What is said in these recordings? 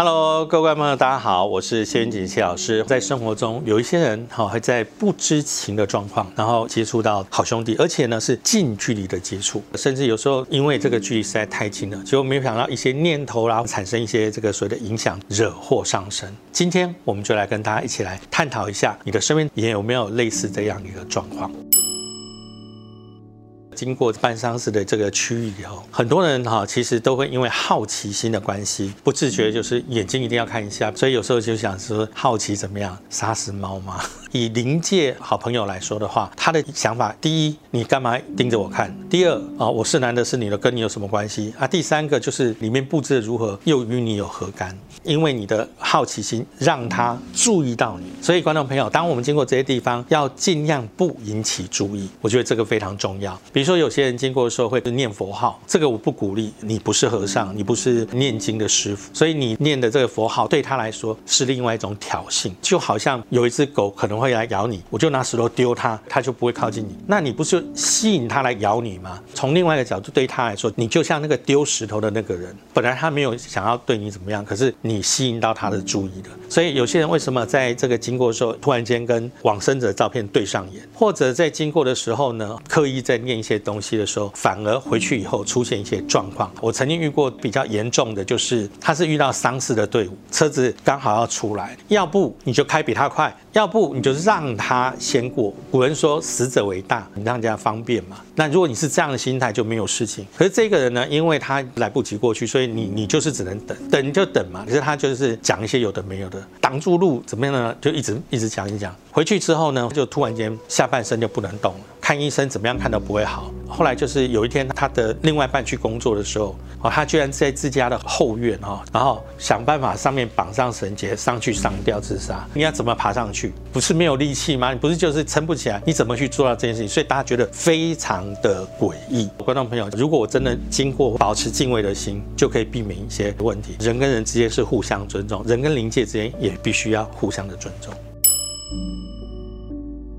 Hello，各位观众朋友，大家好，我是谢云锦谢老师。在生活中，有一些人哈还在不知情的状况，然后接触到好兄弟，而且呢是近距离的接触，甚至有时候因为这个距离实在太近了，结果没有想到一些念头啦，产生一些这个所谓的影响，惹祸上身。今天我们就来跟大家一起来探讨一下，你的身边也有没有类似这样一个状况。经过半丧事的这个区域以后，很多人哈其实都会因为好奇心的关系，不自觉就是眼睛一定要看一下，所以有时候就想说好奇怎么样杀死猫吗？以临界好朋友来说的话，他的想法：第一，你干嘛盯着我看？第二，啊，我是男的，是女的，跟你有什么关系啊？第三个就是里面布置的如何，又与你有何干？因为你的好奇心让他注意到你，所以观众朋友，当我们经过这些地方，要尽量不引起注意。我觉得这个非常重要。比如说，有些人经过的时候会念佛号，这个我不鼓励。你不是和尚，你不是念经的师傅，所以你念的这个佛号对他来说是另外一种挑衅，就好像有一只狗可能。会来咬你，我就拿石头丢它，它就不会靠近你。那你不是吸引它来咬你吗？从另外一个角度，对他来说，你就像那个丢石头的那个人，本来他没有想要对你怎么样，可是你吸引到他的注意了。所以有些人为什么在这个经过的时候，突然间跟往生者照片对上眼，或者在经过的时候呢，刻意在念一些东西的时候，反而回去以后出现一些状况。我曾经遇过比较严重的，就是他是遇到丧事的队伍，车子刚好要出来，要不你就开比他快。要不你就让他先过。古人说死者为大，你让人家方便嘛。那如果你是这样的心态，就没有事情。可是这个人呢，因为他来不及过去，所以你你就是只能等，等就等嘛。可是他就是讲一些有的没有的，挡住路怎么样呢？就一直一直讲一讲。回去之后呢，就突然间下半身就不能动了。看医生怎么样看都不会好。后来就是有一天他的另外一半去工作的时候，哦，他居然在自家的后院哈，然后想办法上面绑上绳结上去上吊自杀。你要怎么爬上去？不是没有力气吗？你不是就是撑不起来？你怎么去做到这件事情？所以大家觉得非常的诡异。观众朋友，如果我真的经过保持敬畏的心，就可以避免一些问题。人跟人之间是互相尊重，人跟灵界之间也必须要互相的尊重。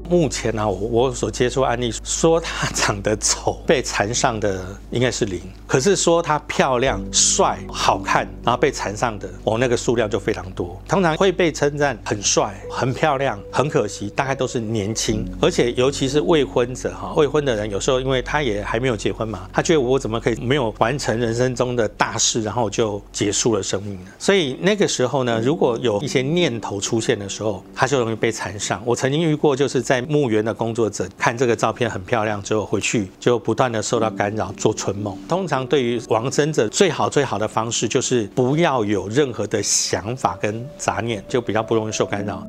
目前呢，我我所接触案例说他长得丑，被缠上的应该是零。可是说他漂亮、帅、好看，然后被缠上的，哦，那个数量就非常多。通常会被称赞很帅、很漂亮，很可惜，大概都是年轻，而且尤其是未婚者哈，未婚的人有时候因为他也还没有结婚嘛，他觉得我怎么可以没有完成人生中的大事，然后就结束了生命呢？所以那个时候呢，如果有一些念头出现的时候，他就容易被缠上。我曾经遇过，就是在墓园的工作者看这个照片很漂亮之后，回去就不断的受到干扰，做春梦。通常对于亡生者最好最好的方式就是不要有任何的想法跟杂念，就比较不容易受干扰。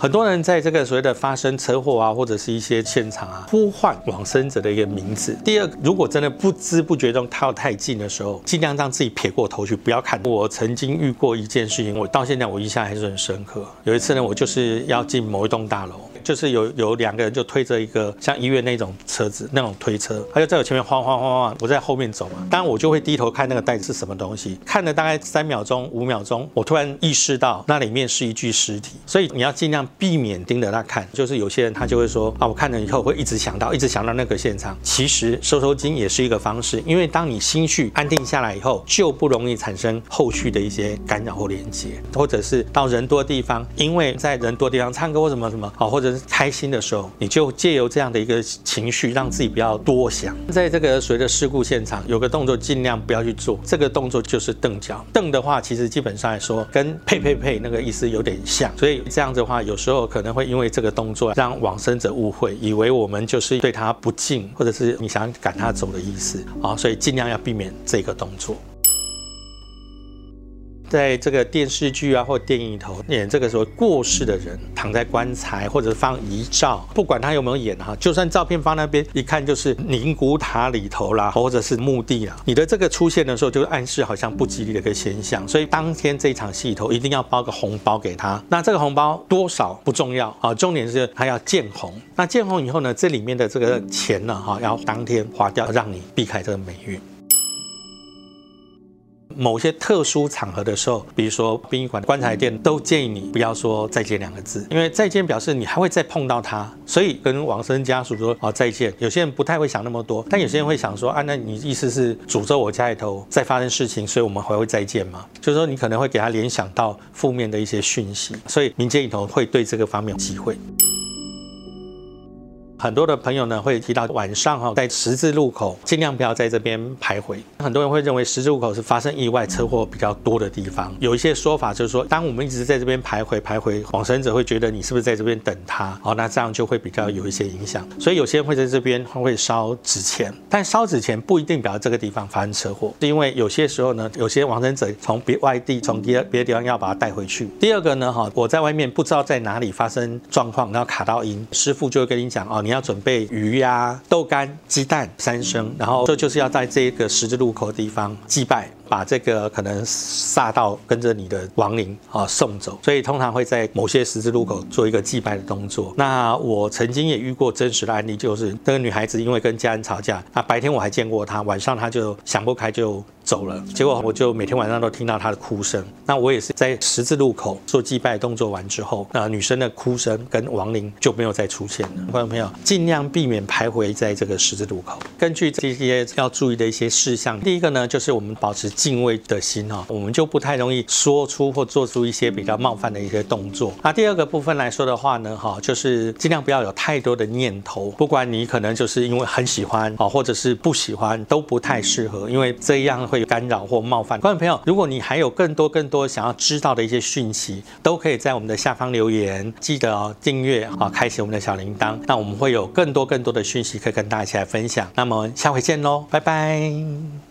很多人在这个所谓的发生车祸啊，或者是一些现场啊，呼唤往生者的一个名字。第二，如果真的不知不觉中靠太近的时候，尽量让自己撇过头去，不要看。我曾经遇过一件事情，我到现在我印象还是很深刻。有一次呢，我就是要进某一栋大楼。就是有有两个人就推着一个像医院那种车子那种推车，他就在我前面晃晃晃晃，我在后面走嘛。当然我就会低头看那个袋子是什么东西，看了大概三秒钟五秒钟，我突然意识到那里面是一具尸体。所以你要尽量避免盯着他看。就是有些人他就会说啊，我看了以后会一直想到，一直想到那个现场。其实收收筋也是一个方式，因为当你心绪安定下来以后，就不容易产生后续的一些干扰或连接，或者是到人多的地方，因为在人多地方唱歌或什么什么好，或者。开心的时候，你就借由这样的一个情绪，让自己不要多想。在这个随着事故现场，有个动作尽量不要去做。这个动作就是蹬脚。蹬的话，其实基本上来说，跟呸呸呸那个意思有点像。所以这样子的话，有时候可能会因为这个动作，让往生者误会，以为我们就是对他不敬，或者是你想赶他走的意思啊。所以尽量要避免这个动作。在这个电视剧啊或电影里头演这个时候过世的人躺在棺材或者放遗照，不管他有没有演哈，就算照片放那边一看就是宁古塔里头啦，或者是墓地啦，你的这个出现的时候就暗示好像不吉利的一个现象，所以当天这场戏里头一定要包个红包给他。那这个红包多少不重要啊，重点是他要见红。那见红以后呢，这里面的这个钱呢哈，要当天花掉，让你避开这个霉运。某些特殊场合的时候，比如说殡仪馆、棺材店，都建议你不要说再见两个字，因为再见表示你还会再碰到他，所以跟往生家属说啊再见。有些人不太会想那么多，但有些人会想说啊，那你意思是诅咒我家里头再发生事情，所以我们还会再见吗？就是说你可能会给他联想到负面的一些讯息，所以民间里头会对这个方面有机会。很多的朋友呢会提到晚上哈，在十字路口尽量不要在这边徘徊。很多人会认为十字路口是发生意外车祸比较多的地方。有一些说法就是说，当我们一直在这边徘徊徘徊，往生者会觉得你是不是在这边等他？哦，那这样就会比较有一些影响。所以有些人会在这边他会烧纸钱，但烧纸钱不一定表示这个地方发生车祸，是因为有些时候呢，有些往生者从别外地从别别的地方要把它带回去。第二个呢，哈，我在外面不知道在哪里发生状况，然后卡到音，师傅就会跟你讲哦，你。你要准备鱼呀、豆干、鸡蛋三升，然后这就是要在这个十字路口的地方祭拜。把这个可能煞到跟着你的亡灵啊送走，所以通常会在某些十字路口做一个祭拜的动作。那我曾经也遇过真实的案例，就是那个女孩子因为跟家人吵架，那白天我还见过她，晚上她就想不开就走了。结果我就每天晚上都听到她的哭声。那我也是在十字路口做祭拜动作完之后，那女生的哭声跟亡灵就没有再出现了。观众朋友，尽量避免徘徊在这个十字路口。根据这些要注意的一些事项，第一个呢，就是我们保持。敬畏的心哈，我们就不太容易说出或做出一些比较冒犯的一些动作。那第二个部分来说的话呢，哈，就是尽量不要有太多的念头，不管你可能就是因为很喜欢啊，或者是不喜欢，都不太适合，因为这样会干扰或冒犯。观众朋友，如果你还有更多更多想要知道的一些讯息，都可以在我们的下方留言，记得哦订阅啊，开启我们的小铃铛，那我们会有更多更多的讯息可以跟大家一起来分享。那么下回见喽，拜拜。